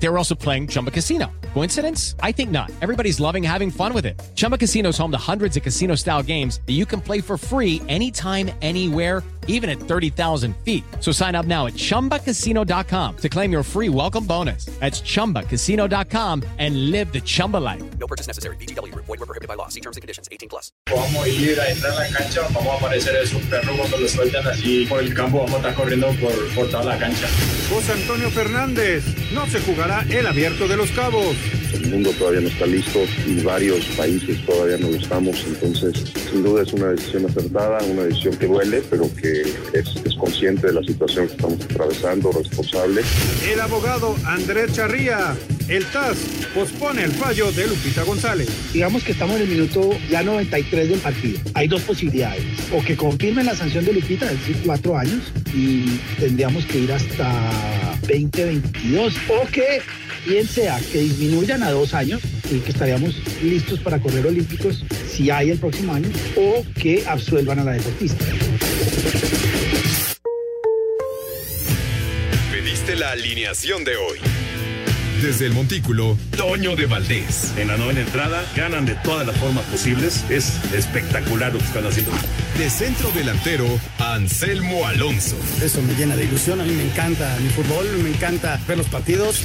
They were also playing Chumba Casino. Coincidence? I think not. Everybody's loving having fun with it. Chumba Casino is home to hundreds of casino style games that you can play for free anytime, anywhere, even at 30,000 feet. So sign up now at chumbacasino.com to claim your free welcome bonus. That's chumbacasino.com and live the Chumba life. No purchase necessary. BGW. Void were prohibited by law. See terms and conditions. 18 plus. Vamos a ir a entrar a la cancha, vamos a aparecer el perro cuando lo sueltan así por el campo, vamos a estar corriendo por, por toda la cancha. José Antonio Fernández, no se jugará el abierto de los cabos. El mundo todavía no está listo y varios países todavía no lo estamos, entonces sin duda es una decisión acertada, una decisión que duele, pero que es, es consciente de la situación que estamos atravesando, responsable. El abogado Andrés Charría, el TAS, pospone el fallo de Lupita González. Digamos que estamos en el minuto ya 93 del partido. Hay dos posibilidades. O que confirmen la sanción de Lupita, es decir, cuatro años, y tendríamos que ir hasta 2022. O que bien sea que disminuyan a dos años y que estaríamos listos para correr olímpicos si hay el próximo año, o que absuelvan a la deportista. Pediste la alineación de hoy. Desde el Montículo, Toño de Valdés. En la novena entrada ganan de todas las formas posibles. Es espectacular lo que están haciendo. De centro delantero, Anselmo Alonso. Eso me llena de ilusión. A mí me encanta mi fútbol, me encanta ver los partidos.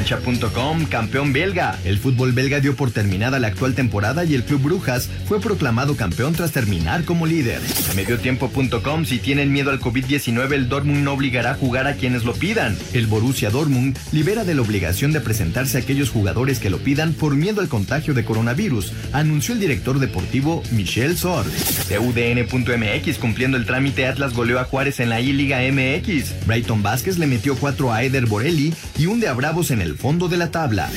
Cancha.com, campeón belga. El fútbol belga dio por terminada la actual temporada y el Club Brujas fue proclamado campeón tras terminar como líder. Mediotiempo.com, si tienen miedo al COVID-19, el Dortmund no obligará a jugar a quienes lo pidan. El Borussia Dortmund libera de la obligación de presentarse a aquellos jugadores que lo pidan por miedo al contagio de coronavirus, anunció el director deportivo Michel Sor. TUDN.mx, cumpliendo el trámite, Atlas goleó a Juárez en la I-Liga MX. Brighton Vázquez le metió 4 a Eder Borelli y un de a Bravos en el fondo de la tabla.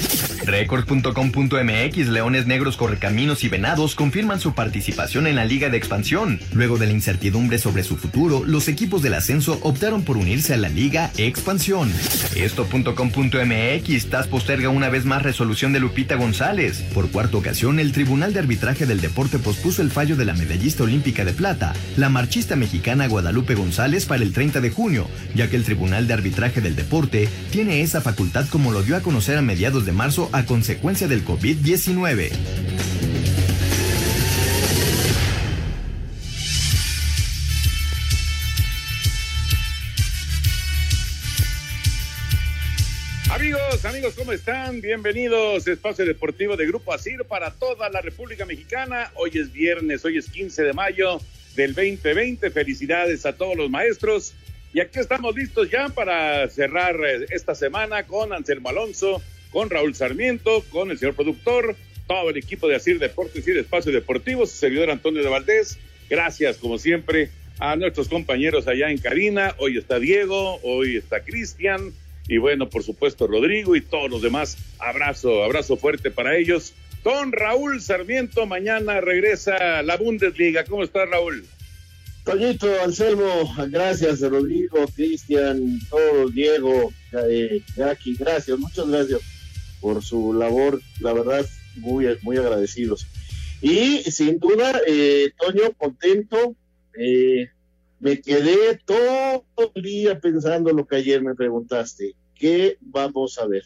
Record.com.mx, Leones Negros, Correcaminos y Venados confirman su participación en la Liga de Expansión. Luego de la incertidumbre sobre su futuro, los equipos del ascenso optaron por unirse a la Liga Expansión. Esto.com.mx, TAS posterga una vez más resolución de Lupita González. Por cuarta ocasión, el Tribunal de Arbitraje del Deporte pospuso el fallo de la medallista olímpica de plata, la marchista mexicana Guadalupe González, para el 30 de junio, ya que el Tribunal de Arbitraje del Deporte tiene esa facultad como lo dio a conocer a mediados de marzo a consecuencia del COVID-19. Amigos, amigos, ¿cómo están? Bienvenidos a Espacio Deportivo de Grupo Asir para toda la República Mexicana. Hoy es viernes, hoy es 15 de mayo del 2020. Felicidades a todos los maestros. Y aquí estamos listos ya para cerrar eh, esta semana con Anselmo Alonso, con Raúl Sarmiento, con el señor productor, todo el equipo de Asir Deportes y de Espacio Deportivo, su servidor Antonio de Valdés. Gracias, como siempre, a nuestros compañeros allá en Karina. Hoy está Diego, hoy está Cristian y bueno, por supuesto Rodrigo y todos los demás. Abrazo, abrazo fuerte para ellos. Con Raúl Sarmiento, mañana regresa la Bundesliga. ¿Cómo está Raúl? Toñito, Anselmo, gracias, Rodrigo, Cristian, todos, Diego, eh, Jackie, gracias, muchas gracias por su labor, la verdad, muy, muy agradecidos. Y sin duda, eh, Toño, contento, eh, me quedé todo el día pensando lo que ayer me preguntaste, ¿qué vamos a ver?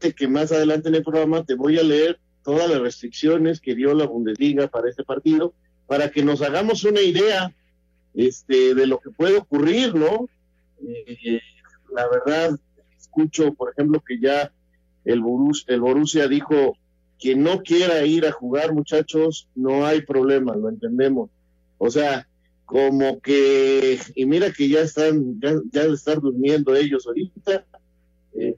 Que más adelante en el programa te voy a leer todas las restricciones que dio la Bundesliga para este partido, para que nos hagamos una idea este, de lo que puede ocurrir, ¿no? Eh, la verdad, escucho, por ejemplo, que ya el, Borussia, el Borussia dijo que no quiera ir a jugar, muchachos, no hay problema, lo entendemos. O sea, como que, y mira que ya están, ya, ya están durmiendo ellos ahorita, eh,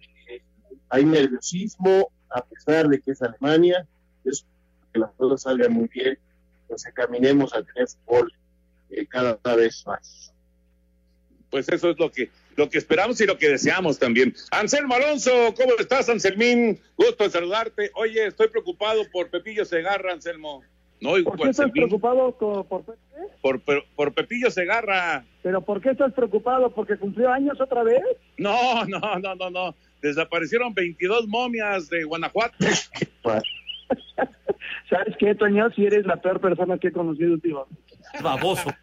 hay nerviosismo, a pesar de que es Alemania, es que las cosas salgan muy bien, pues caminemos a tener fútbol eh, cada vez más. Pues eso es lo que lo que esperamos y lo que deseamos también. Anselmo Alonso, ¿cómo estás, Anselmín? Gusto de saludarte. Oye, estoy preocupado por Pepillo Segarra, Anselmo. No, ¿Por qué estás preocupado por, por, por, por, por Pepillo Segarra? ¿Pero por qué estás preocupado? ¿Porque cumplió años otra vez? No, no, no, no, no. Desaparecieron 22 momias de Guanajuato. ¿Sabes qué, Toño? Si eres la peor persona que he conocido últimamente. Baboso.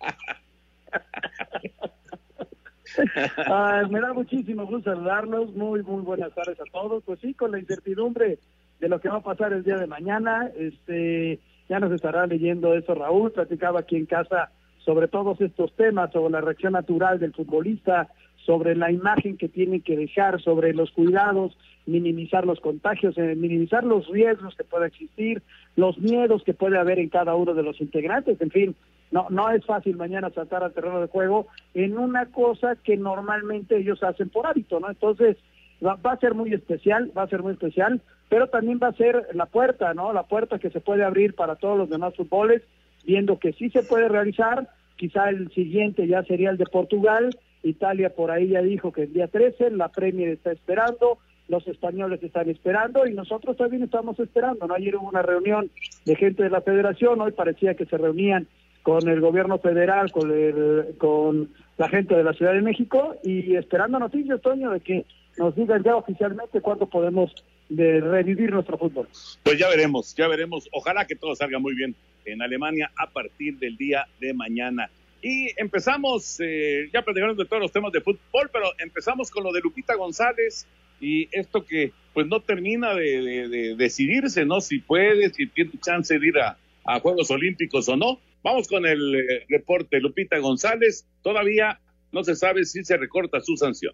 me da muchísimo gusto saludarlos. Muy, muy buenas tardes a todos. Pues sí, con la incertidumbre de lo que va a pasar el día de mañana, este, ya nos estará leyendo eso Raúl. Platicaba aquí en casa sobre todos estos temas, sobre la reacción natural del futbolista, sobre la imagen que tiene que dejar, sobre los cuidados, minimizar los contagios, eh, minimizar los riesgos que pueda existir, los miedos que puede haber en cada uno de los integrantes, en fin, no, no es fácil mañana saltar al terreno de juego en una cosa que normalmente ellos hacen por hábito, ¿no? Entonces, va, a ser muy especial, va a ser muy especial, pero también va a ser la puerta, ¿no? La puerta que se puede abrir para todos los demás fútboles, viendo que sí se puede realizar, quizá el siguiente ya sería el de Portugal, Italia por ahí ya dijo que el día 13, la Premier está esperando, los españoles están esperando y nosotros también estamos esperando, ¿no? Ayer hubo una reunión de gente de la federación, hoy parecía que se reunían con el gobierno federal, con, el, con la gente de la Ciudad de México y esperando noticias, Toño, de que nos digan ya oficialmente cuándo podemos de revivir nuestro fútbol. Pues ya veremos, ya veremos. Ojalá que todo salga muy bien en Alemania a partir del día de mañana. Y empezamos, eh, ya platicamos de todos los temas de fútbol, pero empezamos con lo de Lupita González y esto que pues no termina de, de, de decidirse, ¿no? Si puede, si tiene chance de ir a Juegos Olímpicos o no. Vamos con el eh, reporte. Lupita González, todavía no se sabe si se recorta su sanción.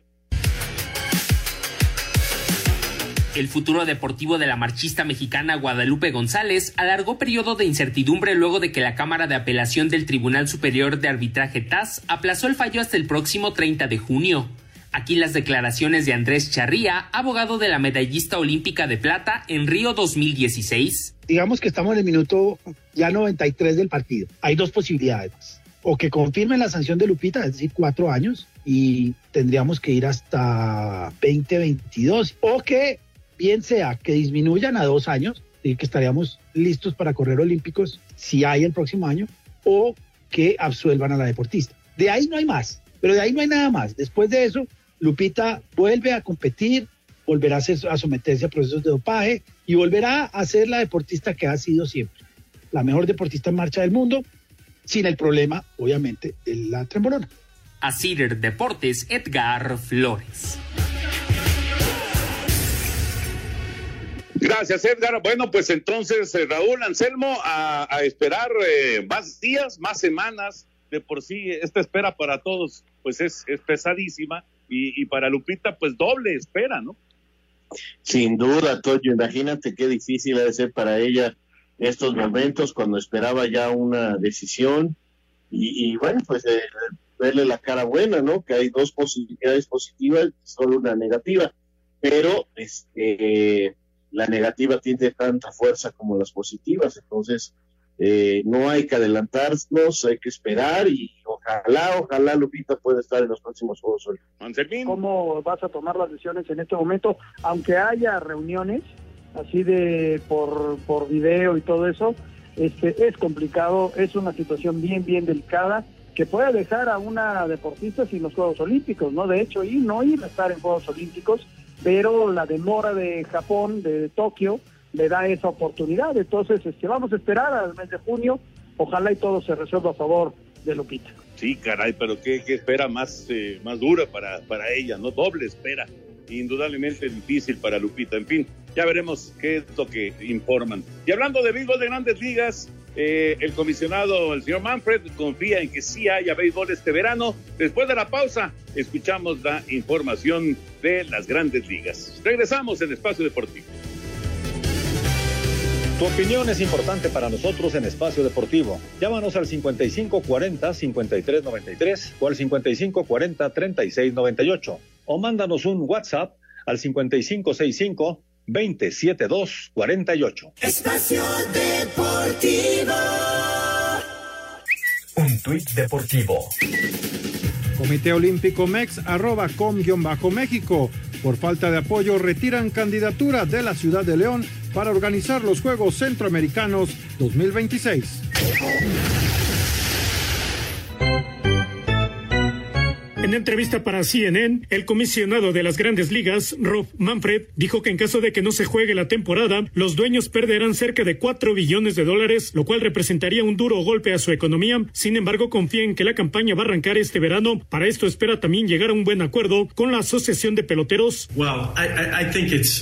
El futuro deportivo de la marchista mexicana Guadalupe González alargó periodo de incertidumbre luego de que la Cámara de Apelación del Tribunal Superior de Arbitraje TAS aplazó el fallo hasta el próximo 30 de junio. Aquí las declaraciones de Andrés Charría, abogado de la medallista olímpica de plata en Río 2016. Digamos que estamos en el minuto ya 93 del partido. Hay dos posibilidades. O que confirmen la sanción de Lupita, es decir, cuatro años, y tendríamos que ir hasta 2022. O que bien sea que disminuyan a dos años, y que estaríamos listos para correr olímpicos si hay el próximo año, o que absuelvan a la deportista. De ahí no hay más, pero de ahí no hay nada más. Después de eso, Lupita vuelve a competir, volverá a, someterse a procesos de dopaje y volverá a ser la deportista que ha sido siempre, la mejor deportista en marcha del mundo, sin el problema, obviamente, de la trembolona. A Cider Deportes, Edgar Flores. Gracias, Edgar. Bueno, pues entonces, eh, Raúl Anselmo, a, a esperar eh, más días, más semanas. De por sí, esta espera para todos, pues es, es pesadísima. Y, y, para Lupita, pues doble espera, ¿no? Sin duda, Toyo. Imagínate qué difícil ha de ser para ella estos momentos cuando esperaba ya una decisión. Y, y bueno, pues eh, verle la cara buena, ¿no? Que hay dos posibilidades positivas, solo una negativa. Pero, este la negativa tiene tanta fuerza como las positivas, entonces eh, no hay que adelantarnos, hay que esperar y ojalá, ojalá Lupita pueda estar en los próximos Juegos Olímpicos. ¿Cómo vas a tomar las decisiones en este momento? Aunque haya reuniones así de por, por video y todo eso, este es complicado, es una situación bien, bien delicada que puede dejar a una deportista sin los Juegos Olímpicos, ¿no? De hecho, y no ir a estar en Juegos Olímpicos pero la demora de Japón, de Tokio, le da esa oportunidad. Entonces, este, vamos a esperar al mes de junio. Ojalá y todo se resuelva a favor de Lupita. Sí, caray, pero qué, qué espera más, eh, más dura para, para ella, ¿no? Doble espera. Indudablemente difícil para Lupita. En fin, ya veremos qué es lo que informan. Y hablando de béisbol de grandes ligas, eh, el comisionado, el señor Manfred, confía en que sí haya béisbol este verano. Después de la pausa, escuchamos la información de las grandes ligas. Regresamos en Espacio Deportivo. Tu opinión es importante para nosotros en Espacio Deportivo. Llámanos al 5540-5393 o al 5540-3698 o mándanos un WhatsApp al 5565 27248. Espacio Deportivo. Un tuit deportivo. Comité Olímpico Mex arroba com-méxico. Por falta de apoyo retiran candidatura de la ciudad de León para organizar los Juegos Centroamericanos 2026. En entrevista para CNN, el comisionado de las grandes ligas, Rob Manfred, dijo que en caso de que no se juegue la temporada, los dueños perderán cerca de 4 billones de dólares, lo cual representaría un duro golpe a su economía. Sin embargo, confía en que la campaña va a arrancar este verano. Para esto espera también llegar a un buen acuerdo con la Asociación de Peloteros.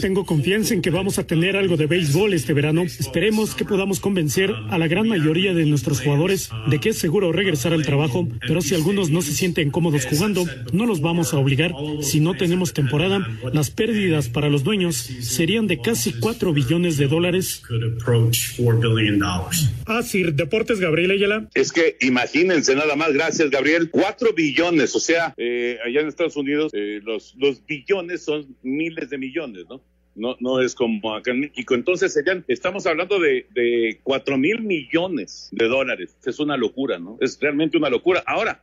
Tengo confianza en que vamos a tener algo de béisbol este verano. Esperemos que podamos convencer a la gran mayoría de nuestros jugadores de que es seguro regresar al trabajo, pero si algunos no se sienten cómodos jugando, no los vamos a obligar. Si no tenemos temporada, las pérdidas para los dueños serían de casi 4 billones de dólares. Así, ah, Deportes Gabriel Ayala. Es que imagínense nada más, gracias Gabriel, 4 billones, o sea, eh, allá en Estados Unidos eh, los, los billones son miles de millones, ¿no? No, no es como acá en México. Entonces serían, estamos hablando de, de 4 mil millones de dólares. Es una locura, ¿no? Es realmente una locura. Ahora,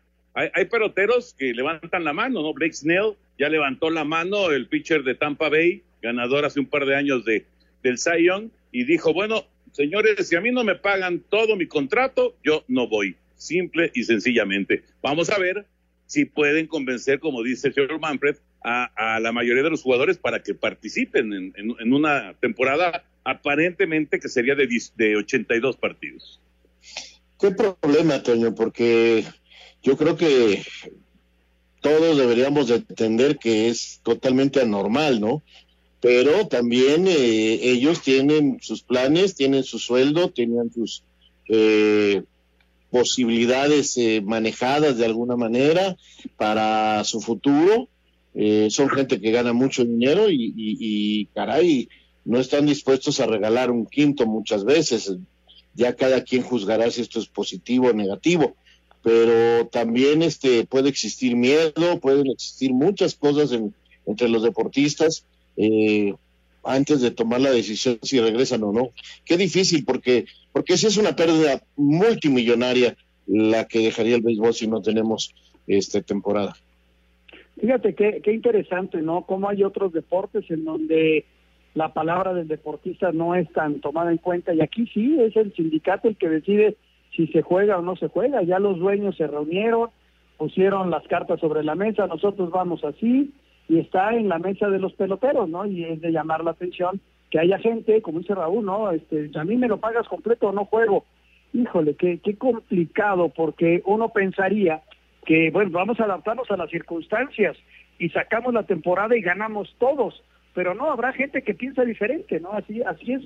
hay, peloteros que levantan la mano, ¿no? Blake Snell ya levantó la mano, el pitcher de Tampa Bay, ganador hace un par de años de, del Young, y dijo, bueno, señores, si a mí no me pagan todo mi contrato, yo no voy. Simple y sencillamente. Vamos a ver si pueden convencer, como dice el señor Manfred, a, la mayoría de los jugadores para que participen en, en, una temporada aparentemente que sería de, de 82 partidos. ¿Qué problema, Toño? Porque yo creo que todos deberíamos de entender que es totalmente anormal, ¿no? Pero también eh, ellos tienen sus planes, tienen su sueldo, tienen sus eh, posibilidades eh, manejadas de alguna manera para su futuro. son gente que gana mucho dinero y, caray, no están dispuestos a regalar un quinto muchas veces. Ya cada quien juzgará si esto es positivo o negativo pero también este puede existir miedo, pueden existir muchas cosas entre los deportistas eh, antes de tomar la decisión si regresan o no. Qué difícil porque porque si es una pérdida multimillonaria la que dejaría el béisbol si no tenemos este temporada. Fíjate qué, qué interesante, ¿no? Cómo hay otros deportes en donde la palabra del deportista no es tan tomada en cuenta y aquí sí es el sindicato el que decide si se juega o no se juega. Ya los dueños se reunieron, pusieron las cartas sobre la mesa, nosotros vamos así, y está en la mesa de los peloteros, ¿no? Y es de llamar la atención que haya gente, como dice Raúl, ¿no? Este, a mí me lo pagas completo o no juego. Híjole, qué, qué complicado, porque uno pensaría que, bueno, vamos a adaptarnos a las circunstancias y sacamos la temporada y ganamos todos, pero no, habrá gente que piensa diferente, ¿no? Así, así es,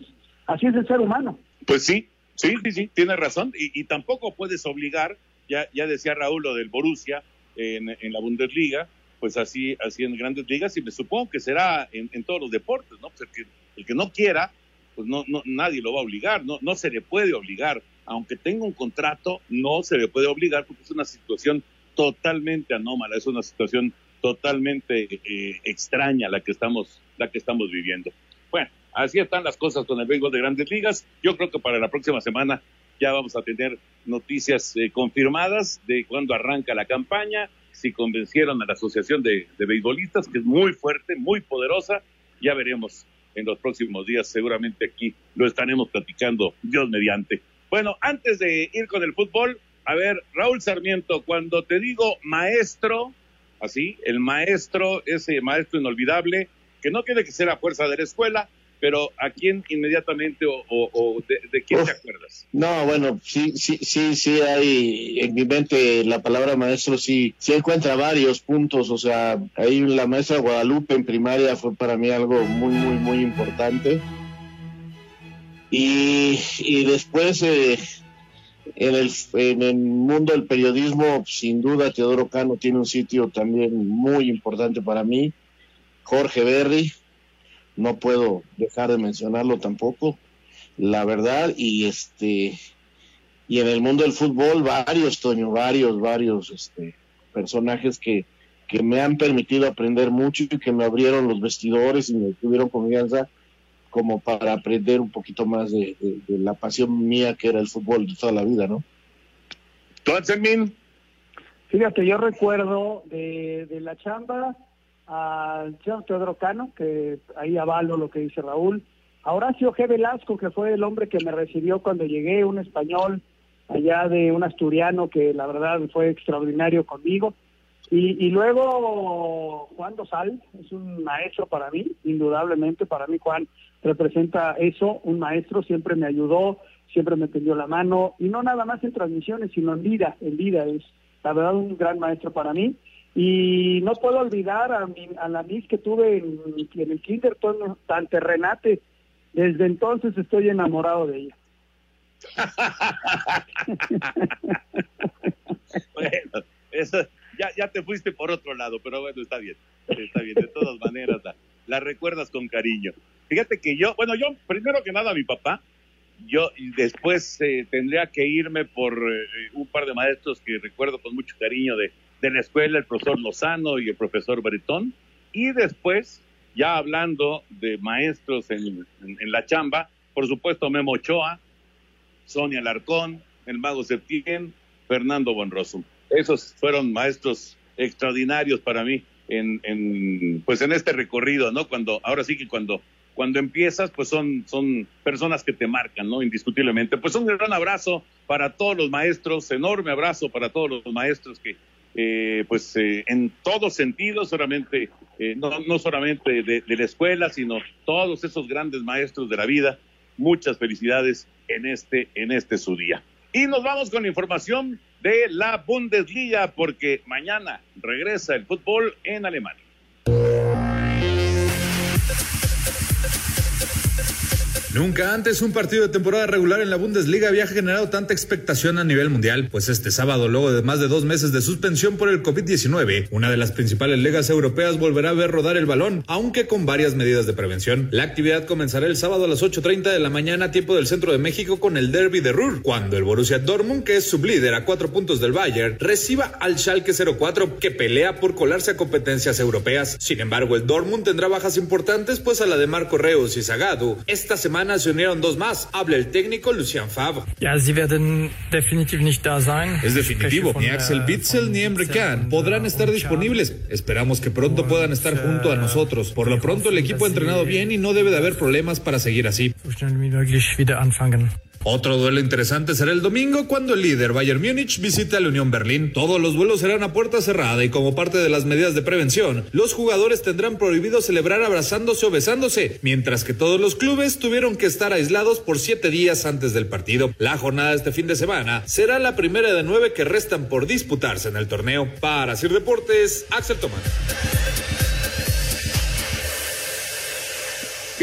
así es el ser humano. Pues sí, Sí, sí, sí, tiene razón. Y, tampoco puedes obligar, ya, ya decía Raúl lo del Borussia en, en la Bundesliga, pues así, así en grandes ligas, y me supongo que será en, todos los deportes, ¿no? Pues el que, el que no quiera, pues no, no, nadie lo va a obligar, no, no se le puede obligar. Aunque tenga un contrato, no se le puede obligar porque es una situación totalmente anómala, es una situación totalmente eh, extraña la que estamos, la que estamos viviendo. Bueno, Así están las cosas con el béisbol de grandes ligas. Yo creo que para la próxima semana ya vamos a tener noticias eh, confirmadas de cuándo arranca la campaña, si convencieron a la Asociación de, de Beisbolistas, que es muy fuerte, muy poderosa. Ya veremos en los próximos días. Seguramente aquí lo estaremos platicando, Dios mediante. Bueno, antes de ir con el fútbol, a ver, Raúl Sarmiento, cuando te digo maestro, así, el maestro, ese maestro inolvidable, que no tiene que ser a fuerza de la escuela, pero ¿a quién inmediatamente o, de, quién te acuerdas? No, bueno, sí, sí, sí, sí hay en mi mente la palabra maestro, sí, sí encuentra varios puntos, o sea, ahí la maestra Guadalupe en primaria fue para mí algo muy, muy, muy importante. Y, y después eh, en, el, en el mundo del periodismo, sin duda, Teodoro Cano tiene un sitio también muy importante para mí. Jorge Berry, no puedo dejar de mencionarlo tampoco, la verdad, y este, y en el mundo del fútbol, varios, Toño, varios, varios, este, personajes que, que me han permitido aprender mucho y que me abrieron los vestidores y me tuvieron confianza como para aprender un poquito más de, la pasión mía que era el fútbol de toda la vida, ¿no? ¿Tú, Fíjate, yo recuerdo de, de la chamba al señor Teodoro Cano, que ahí avalo lo que dice Raúl, a Horacio G. Velasco, que fue el hombre que me recibió cuando llegué, un español allá de un asturiano que la verdad fue extraordinario conmigo. Y, y luego Juan Dosal es un maestro para mí, indudablemente para mí Juan representa eso, un maestro, siempre me ayudó, siempre me tendió la mano, y no nada más en transmisiones, sino en vida, en vida es la verdad un gran maestro para mí. Y no puedo olvidar a, mi, a la Miss que tuve en, en el Kinder, Tante Renate, desde entonces estoy enamorado de ella. bueno, eso, ya, ya te fuiste por otro lado, pero bueno, está bien, está bien, de todas maneras la, recuerdas con cariño. Fíjate que yo, bueno, yo primero que nada mi papá, yo después eh, tendría que irme por eh, un par de maestros que recuerdo con mucho cariño de, de la escuela, el profesor Lozano y el profesor Bretón, y después, ya hablando de maestros en, en, la chamba, por supuesto Memo Ochoa, Sonia Larcón, el mago Septién, Fernando Bonroso. Esos fueron maestros extraordinarios para mí en, en, pues en este recorrido, ¿no? Cuando, ahora sí que cuando, cuando empiezas, pues son, son personas que te marcan, ¿no? Indiscutiblemente. Pues un gran abrazo para todos los maestros, enorme abrazo para todos los maestros que, eh, pues eh, en todos sentidos, solamente, eh, no, no solamente de, de la escuela, sino todos esos grandes maestros de la vida. Muchas felicidades en este, en este su día. Y nos vamos con información de la Bundesliga porque mañana regresa el fútbol en Alemania. Nunca antes un partido de temporada regular en la Bundesliga había generado tanta expectación a nivel mundial, pues este sábado, luego de más de dos meses de suspensión por el COVID-19, una de las principales ligas europeas volverá a ver rodar el balón, aunque con varias medidas de prevención. La actividad comenzará el sábado a las 8.30 de la mañana, tiempo del centro de México, con el derby de Ruhr, cuando el Borussia Dortmund, que es sublíder a cuatro puntos del Bayern, reciba al Schalke 04, que pelea por colarse a competencias europeas. Sin embargo, el Dortmund tendrá bajas importantes, pues a la de Marco Reus y Zagadu, esta semana se unieron dos más. Habla el técnico Lucian Favre. Ja, sie werden definitiv nicht da sein. Es definitivo. Ni Axel Witzel ni Emre Can podrán estar disponibles. Esperamos que pronto puedan estar junto a nosotros. Por lo pronto el equipo ha entrenado bien y no debe de haber problemas para seguir así. So schnell wie möglich wieder anfangen. Otro duelo interesante será el domingo cuando el líder Bayern Múnich visita la Unión Berlín. Todos los vuelos serán a puerta cerrada y como parte de las medidas de prevención, los jugadores tendrán prohibido celebrar abrazándose o besándose, mientras que todos los clubes tuvieron que estar aislados por siete días antes del partido. La jornada de este fin de semana será la primera de nueve que restan por disputarse en el torneo. Para Sir Deportes, Axel Tomás.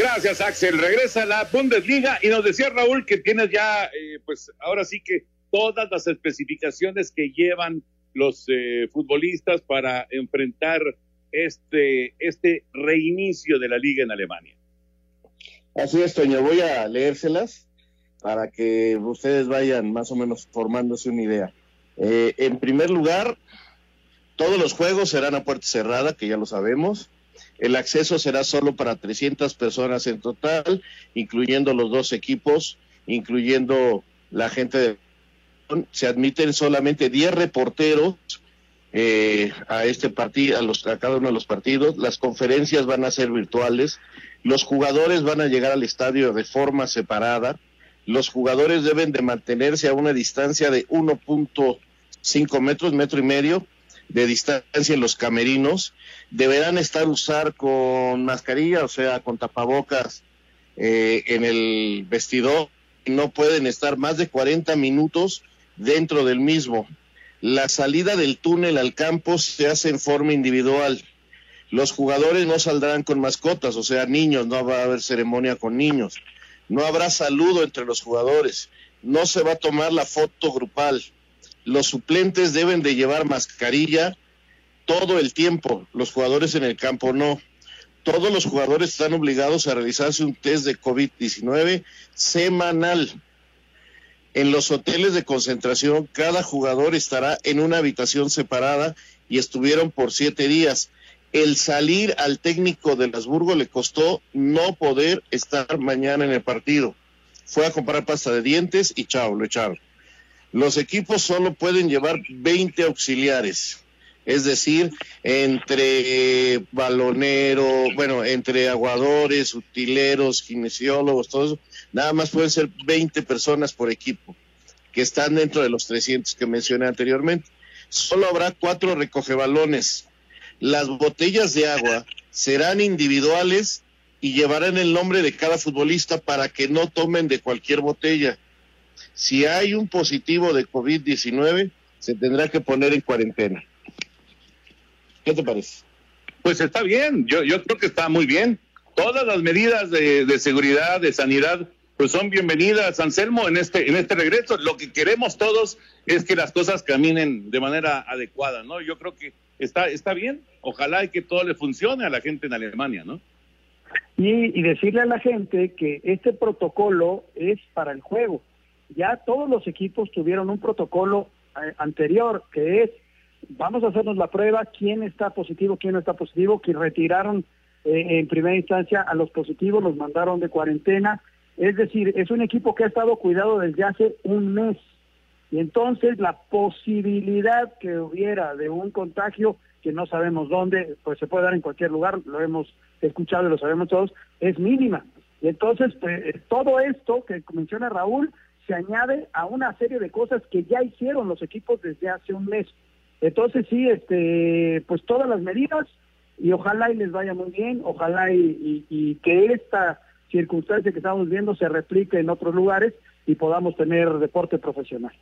Gracias, Axel. Regresa la Bundesliga y nos decía Raúl que tienes ya, eh, pues ahora sí que todas las especificaciones que llevan los eh, futbolistas para enfrentar este, este reinicio de la liga en Alemania. Así es, Toño. Voy a leérselas para que ustedes vayan más o menos formándose una idea. Eh, en primer lugar, todos los juegos serán a puerta cerrada, que ya lo sabemos. El acceso será solo para 300 personas en total, incluyendo los dos equipos, incluyendo la gente de... Se admiten solamente 10 reporteros eh, a este partido, a, a cada uno de los partidos. Las conferencias van a ser virtuales. Los jugadores van a llegar al estadio de forma separada. Los jugadores deben de mantenerse a una distancia de 1.5 metros, metro y medio de distancia en los camerinos. Deberán estar usar con mascarilla, o sea, con tapabocas eh, en el vestidor. No pueden estar más de 40 minutos dentro del mismo. La salida del túnel al campo se hace en forma individual. Los jugadores no saldrán con mascotas, o sea, niños, no va a haber ceremonia con niños. No habrá saludo entre los jugadores. No se va a tomar la foto grupal los suplentes deben de llevar mascarilla todo el tiempo, los jugadores en el campo no. Todos los jugadores están obligados a realizarse un test de COVID-19 semanal. En los hoteles de concentración, cada jugador estará en una habitación separada y estuvieron por siete días. El salir al técnico de Lasburgo le costó no poder estar mañana en el partido. Fue a comprar pasta de dientes y chao, lo echaron. los equipos solo pueden llevar 20 auxiliares. Es decir, entre balonero, bueno, entre aguadores, utileros, kinesiólogos, todo eso, nada más pueden ser 20 personas por equipo, que están dentro de los 300 que mencioné anteriormente. Solo habrá cuatro recogebalones. Las botellas de agua serán individuales y llevarán el nombre de cada futbolista para que no tomen de cualquier botella. Si hay un positivo de COVID-19, se tendrá que poner en cuarentena. ¿Qué te parece? Pues está bien, yo, yo creo que está muy bien. Todas las medidas de, de seguridad, de sanidad, pues son bienvenidas, Anselmo, en este, en este regreso. Lo que queremos todos es que las cosas caminen de manera adecuada, ¿no? Yo creo que está, está bien. Ojalá y que todo le funcione a la gente en Alemania, ¿no? Y, y decirle a la gente que este protocolo es para el juego. Ya todos los equipos tuvieron un protocolo eh, anterior que es vamos a hacernos la prueba, quién está positivo, quién no está positivo, que retiraron eh, en primera instancia a los positivos, los mandaron de cuarentena. Es decir, es un equipo que ha estado cuidado desde hace un mes. Y entonces la posibilidad que hubiera de un contagio, que no sabemos dónde, pues se puede dar en cualquier lugar, lo hemos escuchado y lo sabemos todos, es mínima. Y entonces, pues, todo esto que menciona Raúl se añade a una serie de cosas que ya hicieron los equipos desde hace un mes. Entonces sí, este, pues todas las medidas y ojalá y les vaya muy bien, ojalá y, y, que esta circunstancia que estamos viendo se replique en otros lugares y podamos tener deporte profesional.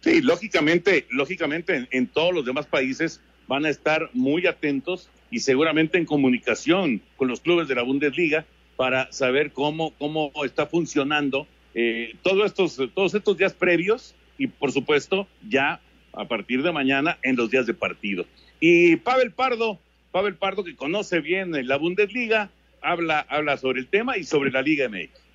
Sí, lógicamente, lógicamente en, en todos los demás países van a estar muy atentos y seguramente en comunicación con los clubes de la Bundesliga para saber cómo, cómo está funcionando eh, todos, estos, todos estos días previos y por supuesto ya a partir de mañana en los días de partido. Y Pavel Pardo, Pavel Pardo que conoce bien la Bundesliga, habla, habla sobre el tema y sobre la Liga MX.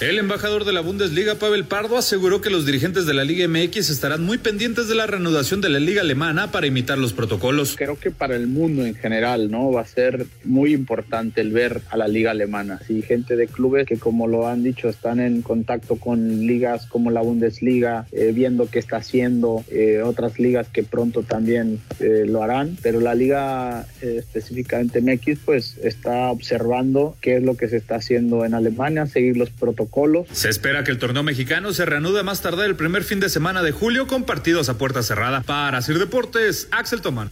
El embajador de la Bundesliga, Pavel Pardo, aseguró que los dirigentes de la Liga MX estarán muy pendientes de la reanudación de la Liga Alemana para imitar los protocolos. Creo que para el mundo en general, ¿no? Va a ser muy importante el ver a la Liga Alemana. Sí, gente de clubes que, como lo han dicho, están en contacto con ligas como la Bundesliga, eh, viendo qué está haciendo, eh, otras ligas que pronto también eh, lo harán, pero la Liga específicamente MX, pues está observando qué es lo que se está haciendo en Alemania, seguir los protocolos se espera que el torneo mexicano se reanude más tarde el primer fin de semana de julio con partidos a puerta cerrada. Para Sir Deportes, Axel Tomán.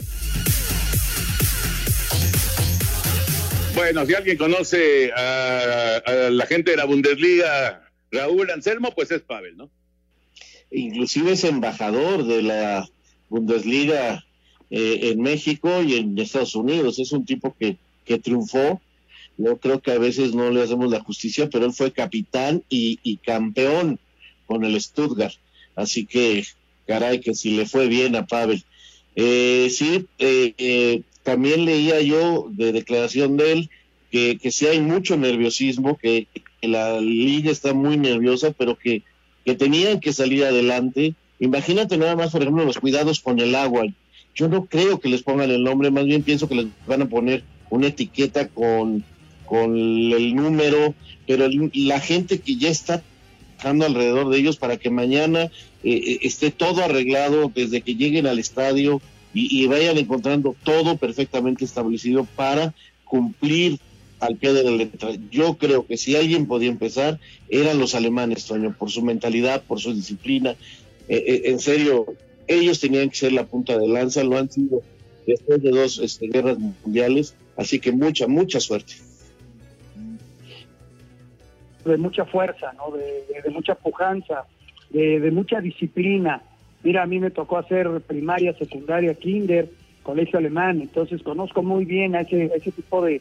Bueno, si alguien conoce a, a, la gente de la Bundesliga, Raúl Anselmo, pues es Pavel, ¿no? Inclusive es embajador de la Bundesliga eh, en México y en Estados Unidos. Es un tipo que, que triunfó yo creo que a veces no le hacemos la justicia, pero él fue capitán y, y campeón con el Stuttgart. Así que, caray, que si le fue bien a Pavel. Eh, sí, eh, eh, también leía yo de declaración de él que, que sí hay mucho nerviosismo, que, que la liga está muy nerviosa, pero que, que tenían que salir adelante. Imagínate nada más, por ejemplo, los cuidados con el agua. Yo no creo que les pongan el nombre, más bien pienso que les van a poner una etiqueta con con el número, pero la gente que ya está trabajando alrededor de ellos para que mañana eh, esté todo arreglado desde que lleguen al estadio y, y, vayan encontrando todo perfectamente establecido para cumplir al pie de la letra. Yo creo que si alguien podía empezar, eran los alemanes, Toño, por su mentalidad, por su disciplina. Eh, eh, en serio, ellos tenían que ser la punta de lanza, lo han sido después de dos este, guerras mundiales, así que mucha, mucha suerte de mucha fuerza, ¿no? de, mucha pujanza, de, mucha disciplina. Mira, a mí me tocó hacer primaria, secundaria, kinder, colegio alemán, entonces conozco muy bien a ese, a ese tipo de,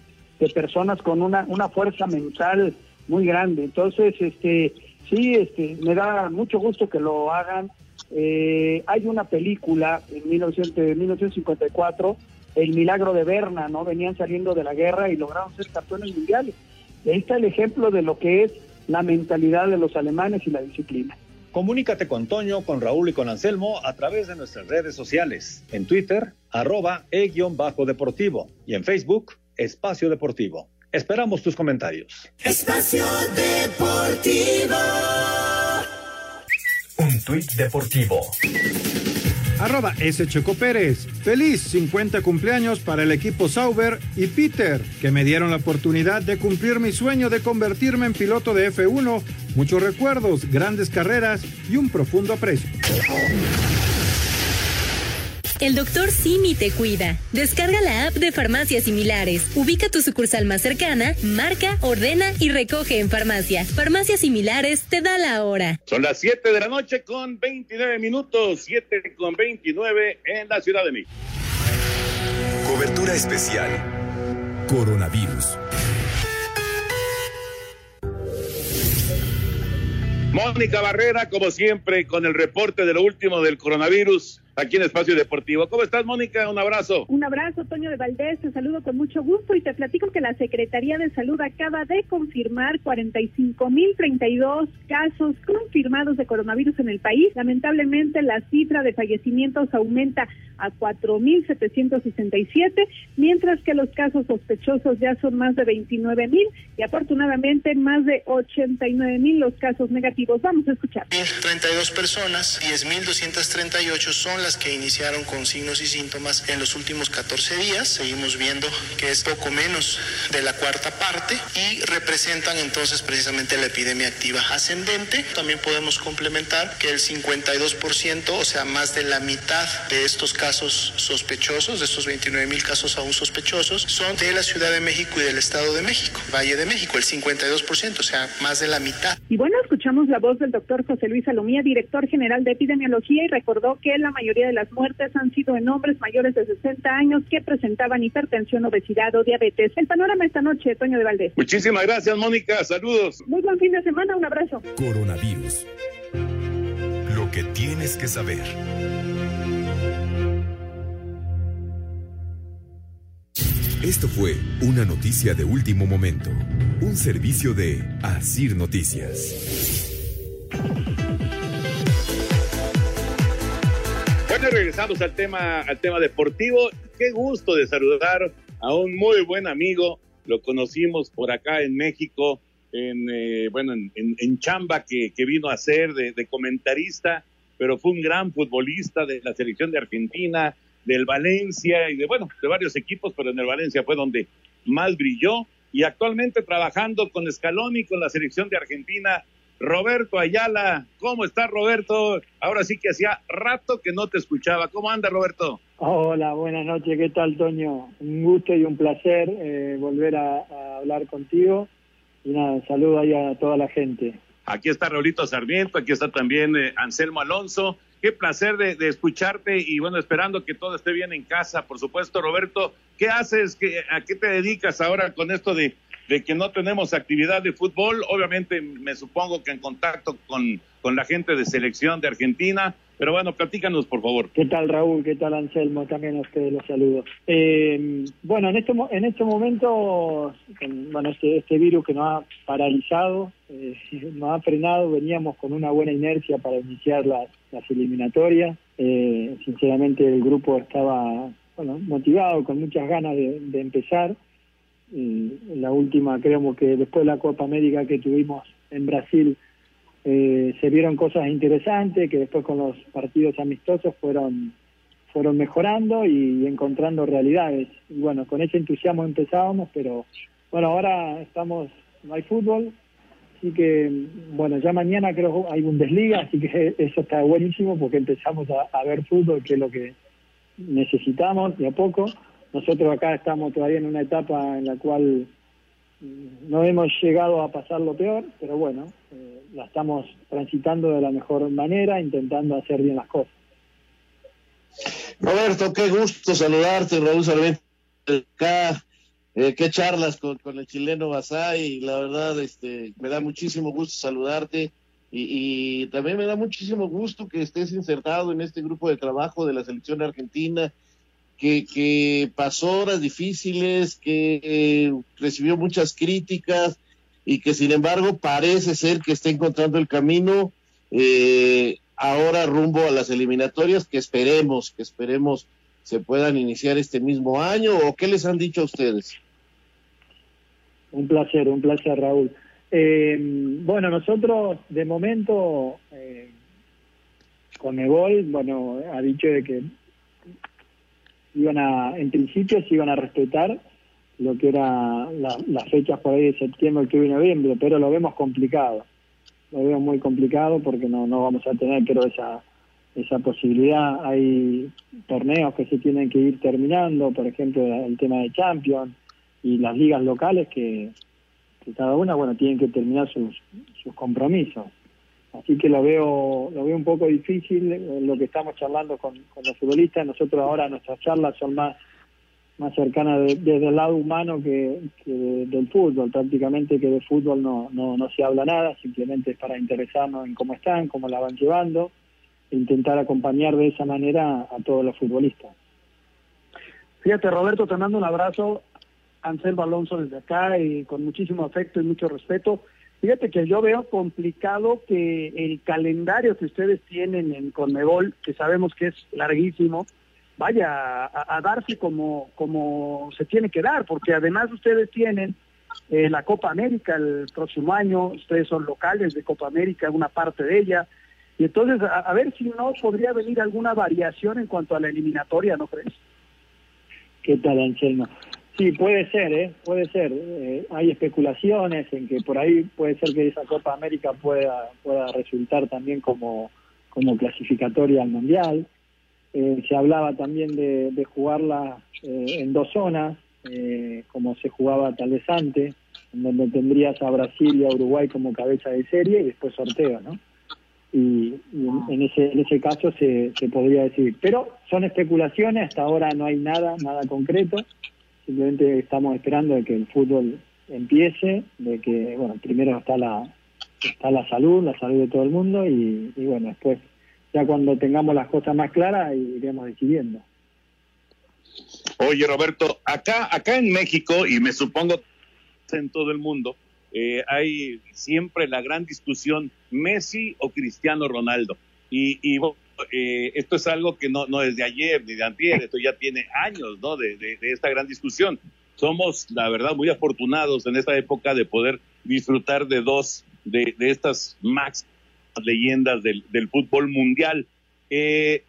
personas con una, fuerza mental muy grande. Entonces, este, sí, este, me da mucho gusto que lo hagan. Eh, hay una película en 1900, 1954, El Milagro de Berna, ¿no? Venían saliendo de la guerra y lograron ser campeones mundiales. Y ahí está el ejemplo de lo que es la mentalidad de los alemanes y la disciplina. Comunícate con Toño, con Raúl y con Anselmo a través de nuestras redes sociales. En Twitter, arroba e-deportivo y en Facebook, Espacio Deportivo. Esperamos tus comentarios. Espacio Deportivo. Un tuit deportivo. Arroba S. Checo Pérez. Feliz 50 cumpleaños para el equipo Sauber y Peter, que me dieron la oportunidad de cumplir mi sueño de convertirme en piloto de F1. Muchos recuerdos, grandes carreras y un profundo aprecio. El doctor Simi te cuida. Descarga la app de farmacias similares. Ubica tu sucursal más cercana, marca, ordena y recoge en farmacia. Farmacias similares te da la hora. Son las 7 de la noche con 29 minutos, 7 con 29 en la Ciudad de México. Cobertura especial. Coronavirus. Mónica Barrera, como siempre, con el reporte de lo último del coronavirus aquí en Espacio Deportivo. ¿Cómo estás, Mónica? Un abrazo. Un abrazo, Toño de Valdés. Te saludo con mucho gusto y te platico que la Secretaría de Salud acaba de confirmar 45.032 casos confirmados de coronavirus en el país. Lamentablemente, la cifra de fallecimientos aumenta a 4.767, mientras que los casos sospechosos ya son más de 29.000 y afortunadamente más de 89.000 los casos negativos. Vamos a escuchar. 32 personas, 10.238 son las que iniciaron con signos y síntomas en los últimos 14 días. Seguimos viendo que es poco menos de la cuarta parte y representan entonces precisamente la epidemia activa ascendente. También podemos complementar que el 52%, o sea, más de la mitad de estos casos sospechosos, de estos 29 mil casos aún sospechosos, son de la Ciudad de México y del Estado de México, Valle de México, el 52%, o sea, más de la mitad. Y bueno, escuchamos la voz del doctor José Luis Salomía, director general de epidemiología, y recordó que la mayoría de las muertes han sido en hombres mayores de 60 años que presentaban hipertensión, obesidad o diabetes. El panorama esta noche, Toño de Valdés. Muchísimas gracias, Mónica. Saludos. Muy buen fin de semana. Un abrazo. Coronavirus. Lo que tienes que saber. Esto fue una noticia de último momento. Un servicio de Asir Noticias. Regresamos al tema, al tema deportivo. Qué gusto de saludar a un muy buen amigo. Lo conocimos por acá en México, en eh, bueno, en, en, en chamba que, que, vino a ser de, de, comentarista, pero fue un gran futbolista de la selección de Argentina, del Valencia y de bueno, de varios equipos, pero en el Valencia fue donde más brilló y actualmente trabajando con Scaloni con la selección de Argentina Roberto Ayala. ¿Cómo está Roberto? Ahora sí que hacía rato que no te escuchaba. ¿Cómo anda Roberto? Hola, buenas noches. ¿Qué tal, Toño? Un gusto y un placer eh, volver a, a, hablar contigo. Y nada, saludo ahí a toda la gente. Aquí está Raulito Sarmiento, aquí está también eh, Anselmo Alonso. Qué placer de, de, escucharte y bueno, esperando que todo esté bien en casa, por supuesto, Roberto. ¿Qué haces? ¿Qué, ¿A qué te dedicas ahora con esto de de que no tenemos actividad de fútbol, obviamente me supongo que en contacto con, con la gente de selección de Argentina, pero bueno, platícanos por favor. ¿Qué tal Raúl? ¿Qué tal Anselmo? También a ustedes los saludo. Eh, bueno, en este, en este momento, bueno, este, este virus que nos ha paralizado, eh, nos ha frenado, veníamos con una buena inercia para iniciar las, eliminatorias. Eh, sinceramente el grupo estaba bueno, motivado, con muchas ganas de empezar y la última creemos que después de la Copa América que tuvimos en Brasil eh, se vieron cosas interesantes que después con los partidos amistosos fueron fueron mejorando y encontrando realidades. Y bueno con ese entusiasmo empezábamos pero bueno ahora estamos no hay fútbol así que bueno ya mañana creo hay Bundesliga así que eso está buenísimo porque empezamos a, a ver fútbol que es lo que necesitamos de a poco nosotros acá estamos todavía en una etapa en la cual no hemos llegado a pasar lo peor, pero bueno, eh, la estamos transitando de la mejor manera, intentando hacer bien las cosas. Roberto, qué gusto saludarte, Raúl Sarmiento, acá, eh, qué charlas con, el chileno Basay, la verdad, este, me da muchísimo gusto saludarte y, y también me da muchísimo gusto que estés insertado en este grupo de trabajo de la selección argentina, que, que pasó horas difíciles, que eh, recibió muchas críticas y que sin embargo parece ser que está encontrando el camino eh, ahora rumbo a las eliminatorias que esperemos, que esperemos se puedan iniciar este mismo año o qué les han dicho a ustedes? Un placer, un placer, Raúl. Eh, bueno, nosotros de momento, eh, con Ebol, bueno, ha dicho de que iban a, en principio se iban a respetar lo que era las fechas por ahí de septiembre, octubre y noviembre, pero lo vemos complicado. Lo veo muy complicado porque no, no vamos a tener, pero esa, esa posibilidad. Hay torneos que se tienen que ir terminando, por ejemplo, el tema de Champions y las ligas locales que, cada una, bueno, tienen que terminar sus, sus compromisos. Así que lo veo, lo veo un poco difícil eh, lo que estamos charlando con, los futbolistas. Nosotros ahora nuestras charlas son más más cercana desde el lado humano que, del fútbol, prácticamente que de fútbol no, no, no se habla nada, simplemente es para interesarnos en cómo están, cómo la van llevando, e intentar acompañar de esa manera a todos los futbolistas. Fíjate Roberto, te mando un abrazo, Anselmo Alonso desde acá y con muchísimo afecto y mucho respeto. Fíjate que yo veo complicado que el calendario que ustedes tienen en Conmebol, que sabemos que es larguísimo, vaya a, darse como, como se tiene que dar, porque además ustedes tienen eh, la Copa América el próximo año, ustedes son locales de Copa América, una parte de ella, y entonces a, ver si no podría venir alguna variación en cuanto a la eliminatoria, ¿no crees? ¿Qué tal, Anselmo? Sí, puede ser, ¿eh? Puede ser. Eh, hay especulaciones en que por ahí puede ser que esa Copa América pueda, pueda resultar también como, como clasificatoria al Mundial. Eh, se hablaba también de, jugarla eh, en dos zonas, eh, como se jugaba tal vez antes, en donde tendrías a Brasil y a Uruguay como cabeza de serie y después sorteo, ¿no? Y, en, ese en ese caso se, se podría decir. Pero son especulaciones, hasta ahora no hay nada, nada concreto. Simplemente estamos esperando de que el fútbol empiece, de que, bueno, primero está la, está la salud, la salud de todo el mundo y, y bueno, después ya cuando tengamos las cosas más claras iremos decidiendo. Oye, Roberto, acá, acá en México, y me supongo en todo el mundo, eh, hay siempre la gran discusión Messi o Cristiano Ronaldo. Y, y eh, esto es algo que no, no es de ayer ni de antier, esto ya tiene años ¿no? de, esta gran discusión. Somos, la verdad, muy afortunados en esta época de poder disfrutar de dos de, estas max leyendas del, fútbol mundial. Eh,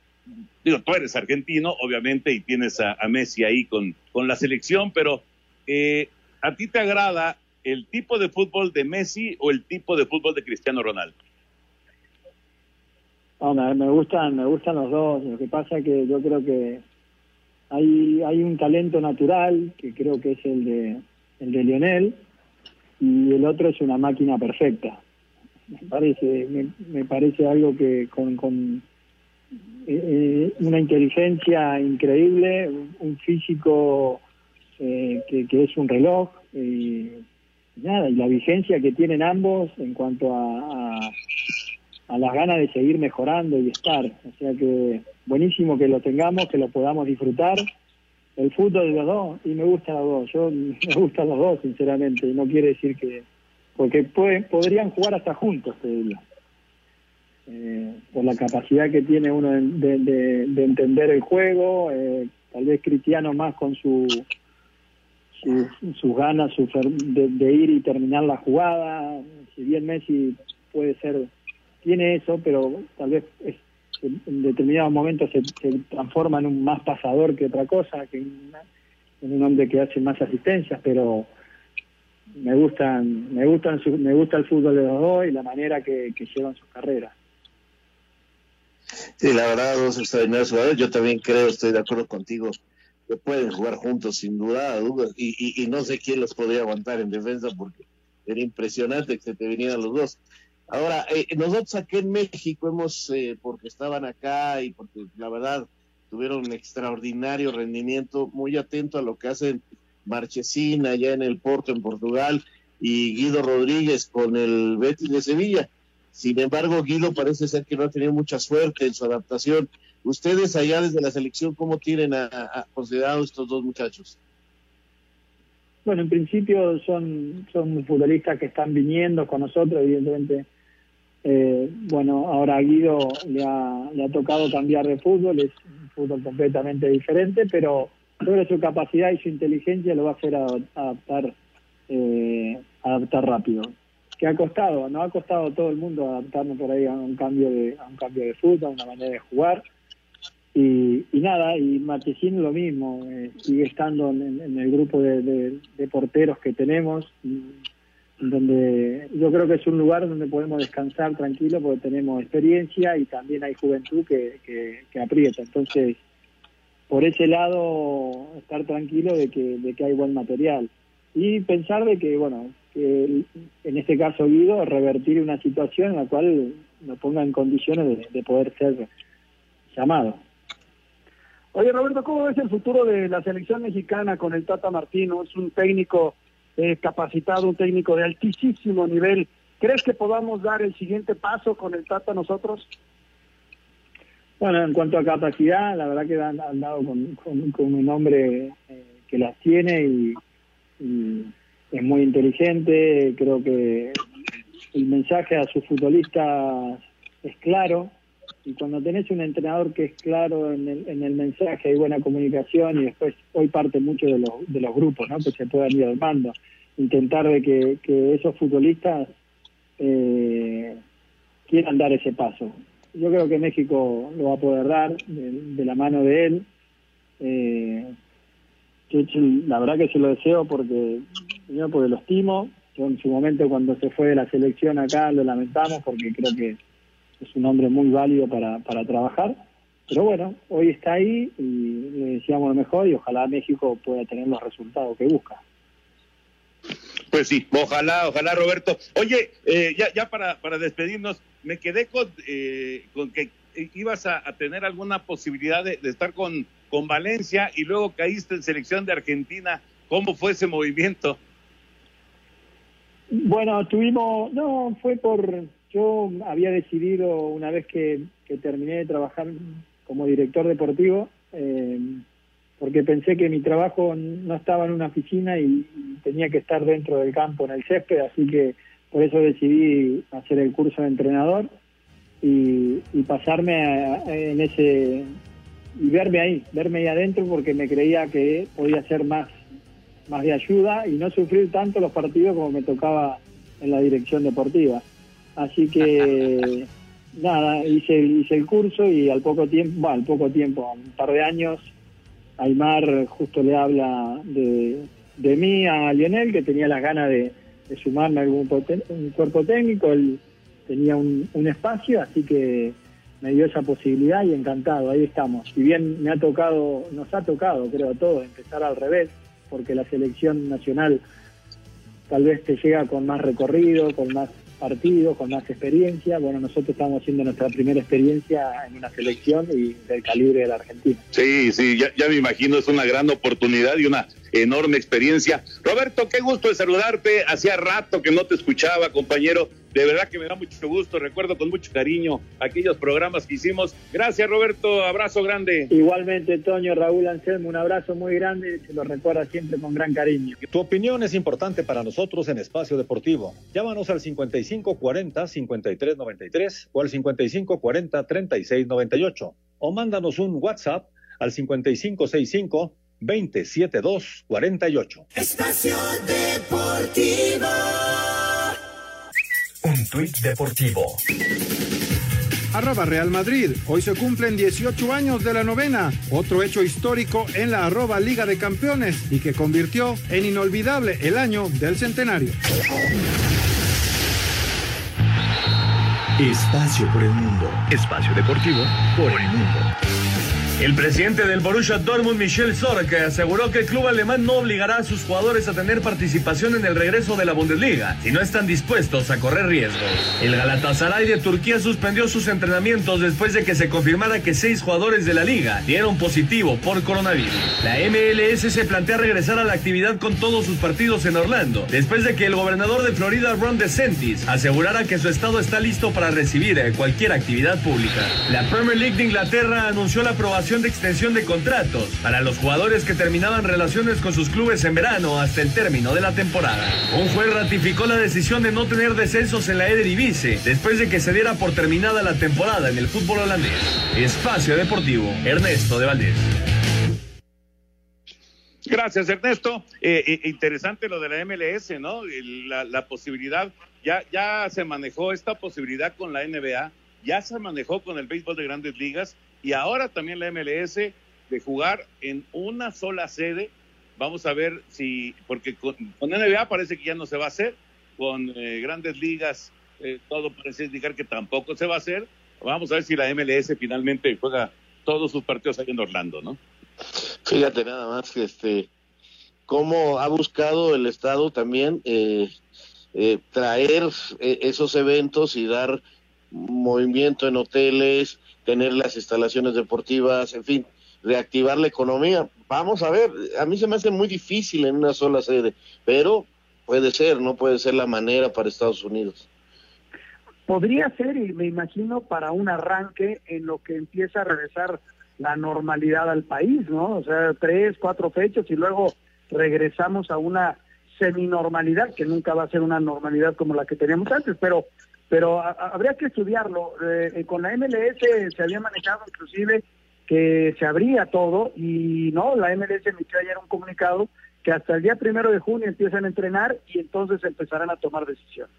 digo, tú eres argentino, obviamente, y tienes a, Messi ahí con, con la selección, pero eh, ¿a ti te agrada el tipo de fútbol de Messi o el tipo de fútbol de Cristiano Ronaldo? Me, gustan, me gustan los dos. Lo que pasa es que yo creo que hay, hay un talento natural, que creo que es el de, el de Lionel, y el otro es una máquina perfecta me parece me, parece algo que con, con eh, eh, una inteligencia increíble un físico eh, que, que, es un reloj y nada y la vigencia que tienen ambos en cuanto a, a, las ganas de seguir mejorando y estar. O sea que buenísimo que lo tengamos que lo podamos disfrutar. El fútbol de los dos y me gusta los dos. Yo me gustan los dos sinceramente no quiere decir que porque podrían jugar hasta juntos, te diría. Eh, por la capacidad que tiene uno de, entender el juego, eh, tal vez Cristiano más con su, sus ganas de, ir y terminar la jugada, si bien Messi puede ser, tiene eso, pero tal vez en determinados momentos se, transforma en un más pasador que otra cosa, que en un hombre que hace más asistencias, pero me gustan, me gustan, me gusta el fútbol de los dos y la manera que, llevan su carrera. Sí, la verdad, dos extraordinarios jugadores. Yo también creo, estoy de acuerdo contigo, que pueden jugar juntos sin duda, y, y, no sé quién los podría aguantar en defensa porque era impresionante que se te vinieran los dos. Ahora, eh, nosotros aquí en México hemos, eh, porque estaban acá y porque la verdad tuvieron un extraordinario rendimiento, muy atento a lo que hacen Marchesín allá en el Porto, en Portugal, y Guido Rodríguez con el Betis de Sevilla. Sin embargo, Guido parece ser que no ha tenido mucha suerte en su adaptación. Ustedes allá desde la selección, ¿cómo tienen a, considerado estos dos muchachos? Bueno, en principio son, son futbolistas que están viniendo con nosotros, evidentemente. Eh, bueno, ahora a Guido le ha, le ha tocado cambiar de fútbol, es un fútbol completamente diferente, pero sobre su capacidad y su inteligencia lo va a hacer adaptar eh, adaptar rápido. ¿Qué ha costado? No ha costado a todo el mundo adaptarnos por ahí a un cambio de, a un cambio de fútbol, a una manera de jugar. Y, nada, y Marchesín lo mismo, eh, sigue estando en, el grupo de, porteros que tenemos, donde yo creo que es un lugar donde podemos descansar tranquilo porque tenemos experiencia y también hay juventud que, que, aprieta. Entonces, por ese lado, estar tranquilo de que, de que hay buen material. Y pensar de que, bueno, que en este caso Guido, revertir una situación en la cual nos ponga en condiciones de poder ser llamado. Oye, Roberto, ¿cómo ves el futuro de la selección mexicana con el Tata Martino? Es un técnico eh, capacitado, un técnico de altísimo nivel. ¿Crees que podamos dar el siguiente paso con el Tata nosotros? Bueno, en cuanto a capacidad, la verdad que han, dado con, un hombre eh, que las tiene y, es muy inteligente. Creo que el mensaje a sus futbolistas es claro y cuando tenés un entrenador que es claro en el, en el mensaje, hay buena comunicación y después hoy parte mucho de los, de los grupos ¿no? que se puedan ir armando, intentar de que, que esos futbolistas eh, quieran dar ese paso. Yo creo que México lo va a poder dar de, la mano de él. Eh, la verdad que se lo deseo porque, porque lo estimo. Yo en su momento cuando se fue de la selección acá lo lamentamos porque creo que es un hombre muy válido para, para trabajar. Pero bueno, hoy está ahí y le deseamos lo mejor y ojalá México pueda tener los resultados que busca. Pues sí, ojalá, ojalá Roberto. Oye, eh, ya, ya para, para despedirnos, me quedé con, eh, con que ibas a, tener alguna posibilidad de, estar con, con Valencia y luego caíste en selección de Argentina. ¿Cómo fue ese movimiento? Bueno, tuvimos, no, fue por, yo había decidido, una vez que, terminé de trabajar como director deportivo, eh, porque pensé que mi trabajo no estaba en una oficina y, tenía que estar dentro del campo, en el césped, así que por eso decidí hacer el curso de entrenador y, pasarme en ese y verme ahí, verme ahí adentro porque me creía que podía ser más, más de ayuda y no sufrir tanto los partidos como me tocaba en la dirección deportiva. Así que nada, hice, hice el curso y al poco tiempo, bueno, al poco tiempo, un par de años, Aymar justo le habla de, de mí a Lionel, que tenía las ganas de, sumarme a algún un cuerpo técnico, él tenía un, un espacio, así que me dio esa posibilidad y encantado, ahí estamos. Si bien me ha tocado, nos ha tocado, creo, a todos, empezar al revés, porque la selección nacional tal vez te llega con más recorrido, con más partidos, con más experiencia. Bueno, nosotros estamos haciendo nuestra primera experiencia en una selección y del calibre de la Argentina. Sí, sí, ya, ya me imagino, es una gran oportunidad y una enorme experiencia. Roberto, qué gusto de saludarte. Hacía rato que no te escuchaba, compañero. De verdad que me da mucho gusto. Recuerdo con mucho cariño aquellos programas que hicimos. Gracias, Roberto. Abrazo grande. Igualmente, Toño, Raúl Anselmo, un abrazo muy grande. Se lo recuerda siempre con gran cariño. Tu opinión es importante para nosotros en Espacio Deportivo. Llámanos al 5540-5393 o al 5540-3698 o mándanos un WhatsApp al 5565 27248. Estación Deportivo. Un tuit deportivo. Arroba Real Madrid. Hoy se cumplen 18 años de la novena, otro hecho histórico en la arroba Liga de Campeones y que convirtió en inolvidable el año del centenario. Espacio por el mundo. Espacio deportivo por el mundo. El presidente del Borussia Dortmund, Michel Sorke, aseguró que el club alemán no obligará a sus jugadores a tener participación en el regreso de la Bundesliga si no están dispuestos a correr riesgos. El Galatasaray de Turquía suspendió sus entrenamientos después de que se confirmara que seis jugadores de la liga dieron positivo por coronavirus. La MLS se plantea regresar a la actividad con todos sus partidos en Orlando, después de que el gobernador de Florida, Ron DeSantis, asegurara que su estado está listo para recibir cualquier actividad pública. La Premier League de Inglaterra anunció la aprobación de extensión de contratos para los jugadores que terminaban relaciones con sus clubes en verano hasta el término de la temporada. Un juez ratificó la decisión de no tener descensos en la Eredivisie después de que se diera por terminada la temporada en el fútbol holandés. Espacio Deportivo, Ernesto de Valdés. Gracias, Ernesto. Eh, eh, interesante lo de la MLS, ¿no? La, la, posibilidad, ya, ya se manejó esta posibilidad con la NBA, ya se manejó con el béisbol de grandes ligas y ahora también la MLS de jugar en una sola sede. Vamos a ver si, porque con, NBA parece que ya no se va a hacer, con eh, grandes ligas todo parece indicar que tampoco se va a hacer. Vamos a ver si la MLS finalmente juega todos sus partidos ahí en Orlando, ¿no? Fíjate nada más que este, cómo ha buscado el Estado también eh, eh, traer eh, esos eventos y dar movimiento en hoteles, tener las instalaciones deportivas, en fin, reactivar la economía. Vamos a ver, a mí se me hace muy difícil en una sola sede, pero puede ser, no puede ser la manera para Estados Unidos. Podría ser, y me imagino, para un arranque en lo que empieza a regresar la normalidad al país, ¿no? O sea, tres, cuatro fechas y luego regresamos a una seminormalidad, que nunca va a ser una normalidad como la que teníamos antes, pero pero habría que estudiarlo. Eh, con la MLS se había manejado inclusive que se abría todo y no, la MLS emitió ayer un comunicado que hasta el día primero de junio empiezan a entrenar y entonces empezarán a tomar decisiones.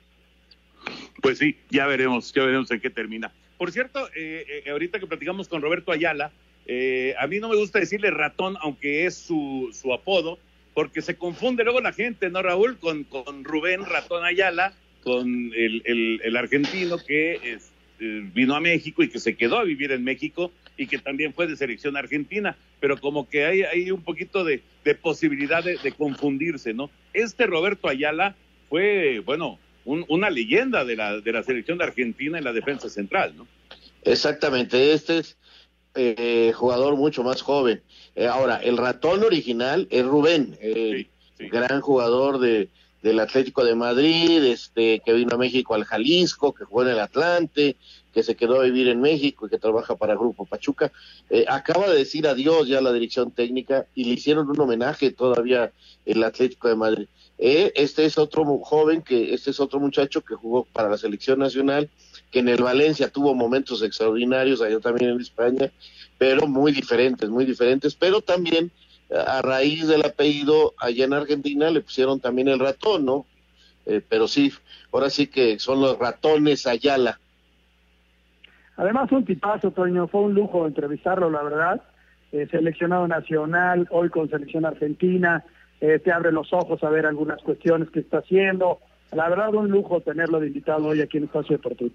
Pues sí, ya veremos, ya veremos en qué termina. Por cierto, eh, eh, ahorita que platicamos con Roberto Ayala, eh, a mí no me gusta decirle ratón, aunque es su, su apodo, porque se confunde luego la gente, ¿no, Raúl? Con, con Rubén Ratón Ayala, con el, el, argentino que vino a México y que se quedó a vivir en México y que también fue de selección argentina, pero como que hay, hay un poquito de, de posibilidad de, de, confundirse, ¿no? Este Roberto Ayala fue, bueno, una leyenda de la, de la selección de Argentina en la defensa central, ¿no? Exactamente, este es eh, jugador mucho más joven. Eh, ahora, el ratón original es Rubén, gran jugador de, del Atlético de Madrid, este, que vino a México al Jalisco, que jugó en el Atlante, que se quedó a vivir en México y que trabaja para Grupo Pachuca. Eh, acaba de decir adiós ya a la dirección técnica y le hicieron un homenaje todavía el Atlético de Madrid. Eh, este es otro joven que, este es otro muchacho que jugó para la selección nacional, que en el Valencia tuvo momentos extraordinarios, allá también en España, pero muy diferentes, muy diferentes, pero también a raíz del apellido allá en Argentina le pusieron también el ratón, ¿no? Eh, pero sí, ahora sí que son los ratones Ayala. Además, un tipazo, Toño, fue un lujo entrevistarlo, la verdad. Eh, seleccionado nacional, hoy con selección argentina, eh, te abre los ojos a ver algunas cuestiones que está haciendo. La verdad, un lujo tenerlo de invitado hoy aquí en Espacio Deportivo.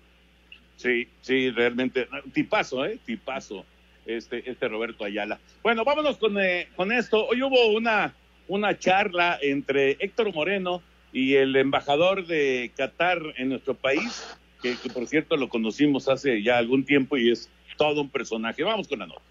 Sí, sí, realmente, tipazo, ¿eh? Tipazo, este, este Roberto Ayala. Bueno, vámonos con, eh, con esto. Hoy hubo una, una charla entre Héctor Moreno y el embajador de Qatar en nuestro país, que por cierto lo conocimos hace ya algún tiempo y es todo un personaje. Vamos con la nota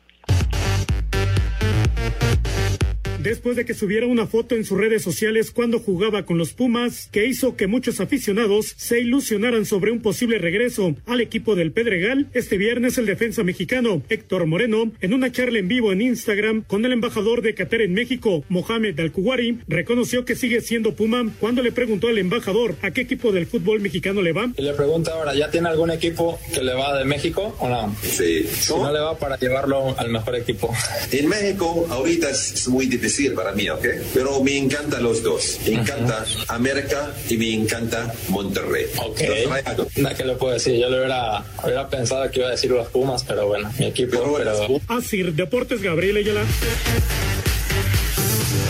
después de que subiera una foto en sus redes sociales cuando jugaba con los Pumas, que hizo que muchos aficionados se ilusionaran sobre un posible regreso al equipo del Pedregal. Este viernes el defensa mexicano Héctor Moreno, en una charla en vivo en Instagram con el embajador de Qatar en México, Mohamed Al-Kuwari, reconoció que sigue siendo Puma cuando le preguntó al embajador a qué equipo del fútbol mexicano le va. Y le pregunta ahora, ¿ya tiene algún equipo que le va de México o no? Sí. no le va para llevarlo al mejor equipo. En México ahorita es muy difícil para mí, ¿ok? Pero me encantan los dos. Me encanta América y me encanta Monterrey. Ok. ¿Qué le puedo decir? Yo le hubiera, hubiera, pensado que iba a decir los Pumas, pero bueno, mi equipo. Pero, Así, Deportes Gabriel Ayala.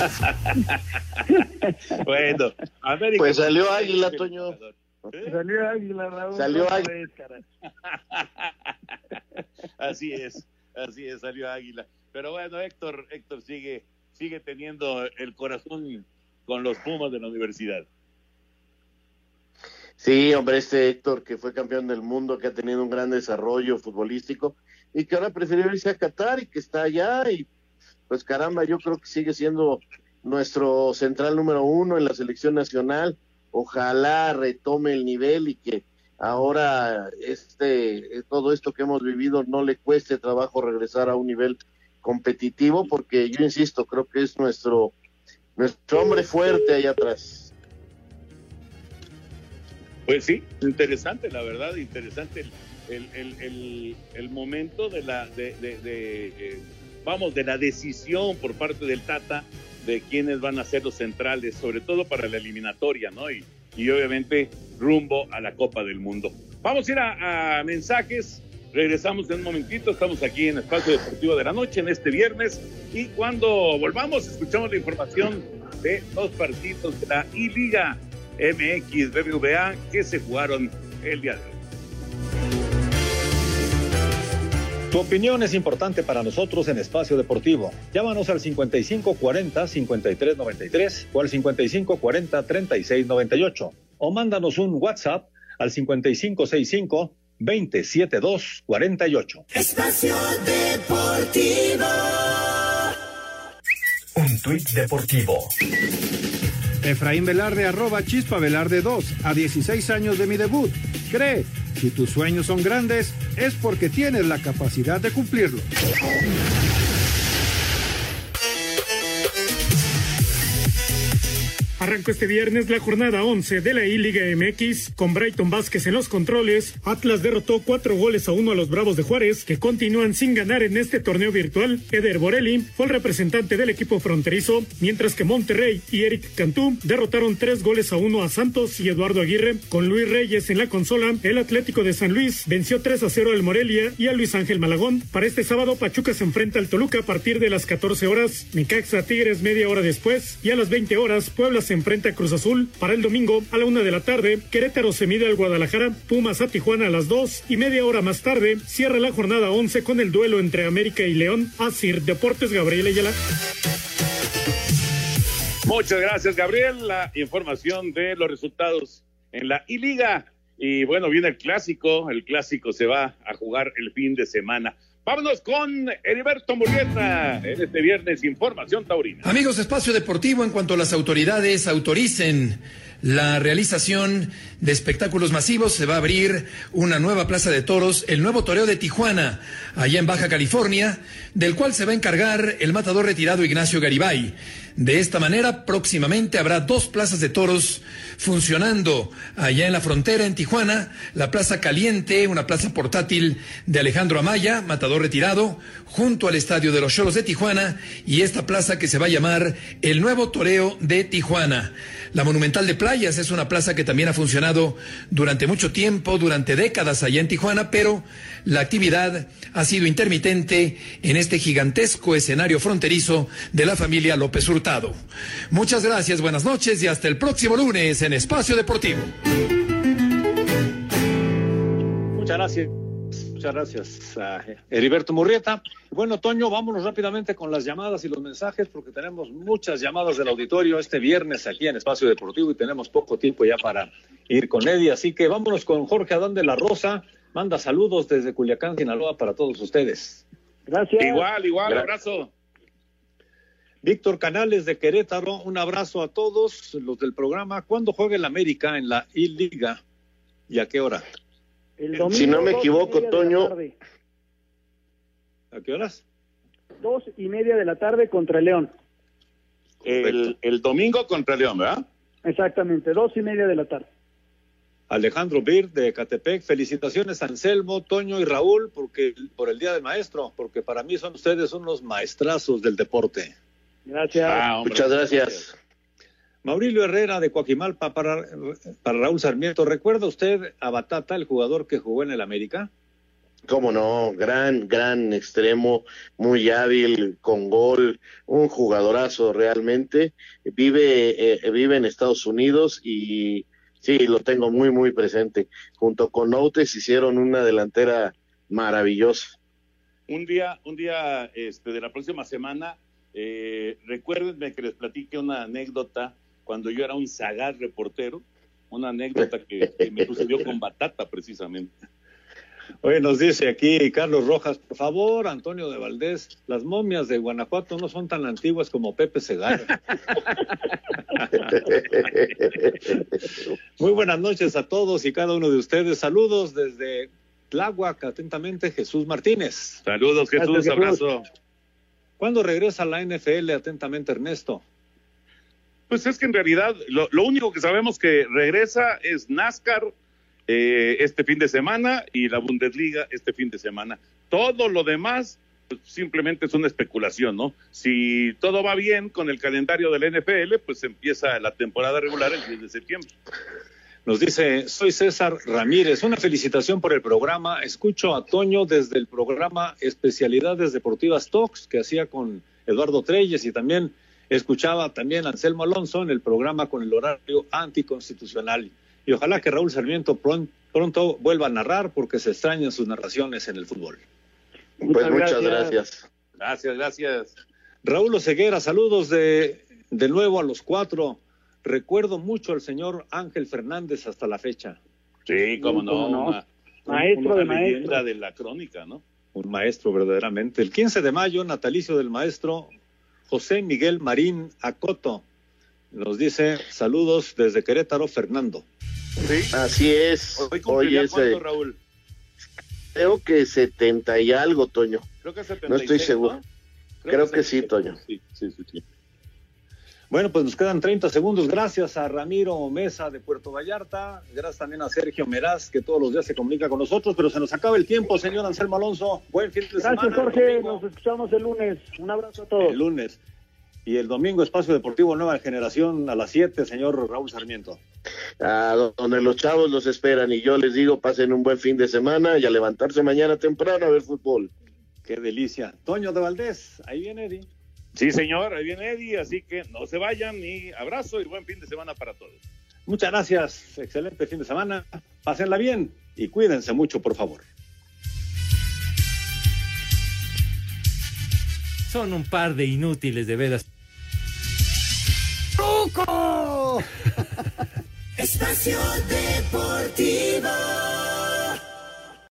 bueno, América. Pues salió Águila, Toño. Salió Águila, Raúl. Salió Águila. así es, así es, salió Águila. Pero bueno, Héctor, Héctor sigue sigue teniendo el corazón con los Pumas de la universidad. Sí, hombre, este Héctor que fue campeón del mundo, que ha tenido un gran desarrollo futbolístico y que ahora prefirió irse a Qatar y que está allá y pues caramba, yo creo que sigue siendo nuestro central número uno en la selección nacional. Ojalá retome el nivel y que ahora este todo esto que hemos vivido no le cueste trabajo regresar a un nivel competitivo porque yo insisto, creo que es nuestro, nuestro hombre fuerte ahí atrás. Pues sí, interesante, la verdad, interesante el, el, el, el momento de la, de, de, eh, vamos, de la decisión por parte del Tata de quiénes van a ser los centrales, sobre todo para la eliminatoria, ¿no? Y, y obviamente rumbo a la Copa del Mundo. Vamos a ir a, a mensajes. Regresamos en un momentito, estamos aquí en Espacio Deportivo de la Noche en este viernes y cuando volvamos escuchamos la información de dos partidos de la I-Liga MX BBVA que se jugaron el día de hoy. Tu opinión es importante para nosotros en Espacio Deportivo. Llámanos al 5540-5393 o al 5540-3698 o mándanos un WhatsApp al 5565-27248. Espacio Deportivo. Un tuit deportivo. Efraín Velarde arroba chispa Velarde 2 a 16 años de mi debut. Cree, si tus sueños son grandes es porque tienes la capacidad de cumplirlos. Arrancó este viernes la jornada 11 de la I-Liga MX con Brighton Vázquez en los controles. Atlas derrotó cuatro goles a uno a los Bravos de Juárez, que continúan sin ganar en este torneo virtual. Eder Borelli fue el representante del equipo fronterizo, mientras que Monterrey y Eric Cantú derrotaron tres goles a uno a Santos y Eduardo Aguirre. Con Luis Reyes en la consola, el Atlético de San Luis venció 3 a 0 al Morelia y a Luis Ángel Malagón. Para este sábado, Pachuca se enfrenta al Toluca a partir de las 14 horas, Necaxa Tigres media hora después y a las 20 horas, Puebla se enfrenta a Cruz Azul. Para el domingo, a la una de la tarde, Querétaro se mide al Guadalajara, Pumas a Tijuana a las dos y media hora más tarde, cierra la jornada 11 con el duelo entre América y León. Asir Deportes Gabriel Ayala. Muchas gracias, Gabriel. La información de los resultados en la I-Liga. Y bueno, viene el clásico. El clásico se va a jugar el fin de semana. Vámonos con Heriberto Murrieta en este viernes Información Taurina. Amigos Espacio Deportivo, en cuanto las autoridades autoricen la realización de espectáculos masivos, se va a abrir una nueva plaza de toros, el nuevo toreo de Tijuana, allá en Baja California, del cual se va a encargar el matador retirado Ignacio Garibay. De esta manera, próximamente habrá dos plazas de toros funcionando allá en la frontera, en Tijuana, la Plaza Caliente, una plaza portátil de Alejandro Amaya, matador retirado, junto al Estadio de los Cholos de Tijuana, y esta plaza que se va a llamar el Nuevo Toreo de Tijuana. La Monumental de Playas es una plaza que también ha funcionado durante mucho tiempo, durante décadas allá en Tijuana, pero la actividad ha sido intermitente en este gigantesco escenario fronterizo de la familia López Hurtado. Muchas gracias, buenas noches y hasta el próximo lunes en Espacio Deportivo. Muchas gracias. Muchas gracias a Heriberto Murrieta. Bueno, Toño, vámonos rápidamente con las llamadas y los mensajes porque tenemos muchas llamadas del auditorio este viernes aquí en Espacio Deportivo y tenemos poco tiempo ya para ir con Eddie. Así que vámonos con Jorge Adán de la Rosa. Manda saludos desde Culiacán, Sinaloa para todos ustedes. Gracias. Igual, igual, abrazo. Víctor Canales de Querétaro, un abrazo a todos los del programa. ¿Cuándo juega el América en la I-Liga y a qué hora? El domingo, Si no me equivoco, Toño. ¿A qué horas? Dos y media de la tarde contra el León. El, el domingo contra León, ¿verdad? Exactamente, dos y media de la tarde. Alejandro Bir de Catepec, felicitaciones a Anselmo, Toño y Raúl porque, por el Día del Maestro, porque para mí son ustedes unos maestrazos del deporte. Gracias. Ah, Muchas gracias. Maurilio Herrera de Coaquimalpa para, para Raúl Sarmiento. ¿Recuerda usted a Batata, el jugador que jugó en el América? Cómo no, gran, gran extremo, muy hábil, con gol, un jugadorazo realmente. Vive, eh, vive en Estados Unidos y sí, lo tengo muy, muy presente. Junto con Outes hicieron una delantera maravillosa. Un día, un día este, de la próxima semana, eh, recuérdenme que les platique una anécdota cuando yo era un sagaz reportero, una anécdota que, que me sucedió con Batata precisamente. Oye, nos dice aquí Carlos Rojas, por favor, Antonio de Valdés, las momias de Guanajuato no son tan antiguas como Pepe Segarra. Muy buenas noches a todos y cada uno de ustedes. Saludos desde Tláhuac, atentamente Jesús Martínez. Saludos, Jesús. abrazo. ¿Cuándo regresa la NFL? Atentamente, Ernesto. Pues es que en realidad lo, único que sabemos que regresa es NASCAR eh, este fin de semana y la Bundesliga este fin de semana. Todo lo demás simplemente es una especulación, ¿no? Si todo va bien con el calendario del NFL, pues empieza la temporada regular el 10 de septiembre. Nos dice, soy César Ramírez. Una felicitación por el programa. Escucho a Toño desde el programa Especialidades Deportivas Talks que hacía con Eduardo Treyes y también escuchaba también a Anselmo Alonso en el programa con el horario anticonstitucional. Y ojalá que Raúl Sarmiento pronto, pronto vuelva a narrar porque se extrañan sus narraciones en el fútbol. Pues muchas gracias. Gracias, gracias. Raúl Oseguera, saludos de, de nuevo a los cuatro. Recuerdo mucho al señor Ángel Fernández hasta la fecha. Sí, cómo no. ¿Cómo no? una- Maestro una de de la crónica, ¿no? Un maestro verdaderamente. El 15 de mayo, natalicio del maestro José Miguel Marín Acoto. Nos dice saludos desde Querétaro, Fernando. Así es. Hoy Hoy es, cuánto, eh, Raúl? creo que 70 y algo, Toño. Creo que No 76, estoy seguro. ¿no? Creo que sí, 76. Toño. Sí, sí, sí, sí. Bueno, pues nos quedan 30 segundos. Gracias a Ramiro Mesa de Puerto Vallarta. Gracias también a Sergio Meraz, que todos los días se comunica con nosotros. Pero se nos acaba el tiempo, señor Anselmo Alonso. Buen fin de semana. Gracias, Jorge. domingo- Nos escuchamos el lunes. Un abrazo a todos. El lunes. Y el domingo, Espacio Deportivo Nueva Generación a las 7, señor Raúl Sarmiento. A donde los chavos los esperan y yo les digo pasen un buen fin de semana y a levantarse mañana temprano a ver fútbol. Qué delicia. Toño de Valdés, ahí viene Eddie. Sí, señor, ahí viene Eddie, así que no se vayan y abrazo y buen fin de semana para todos. Muchas gracias. Excelente fin de semana. Pásenla bien y cuídense mucho, por favor. Son un par de inútiles de veras. ¡Truco! Espacio Deportivo.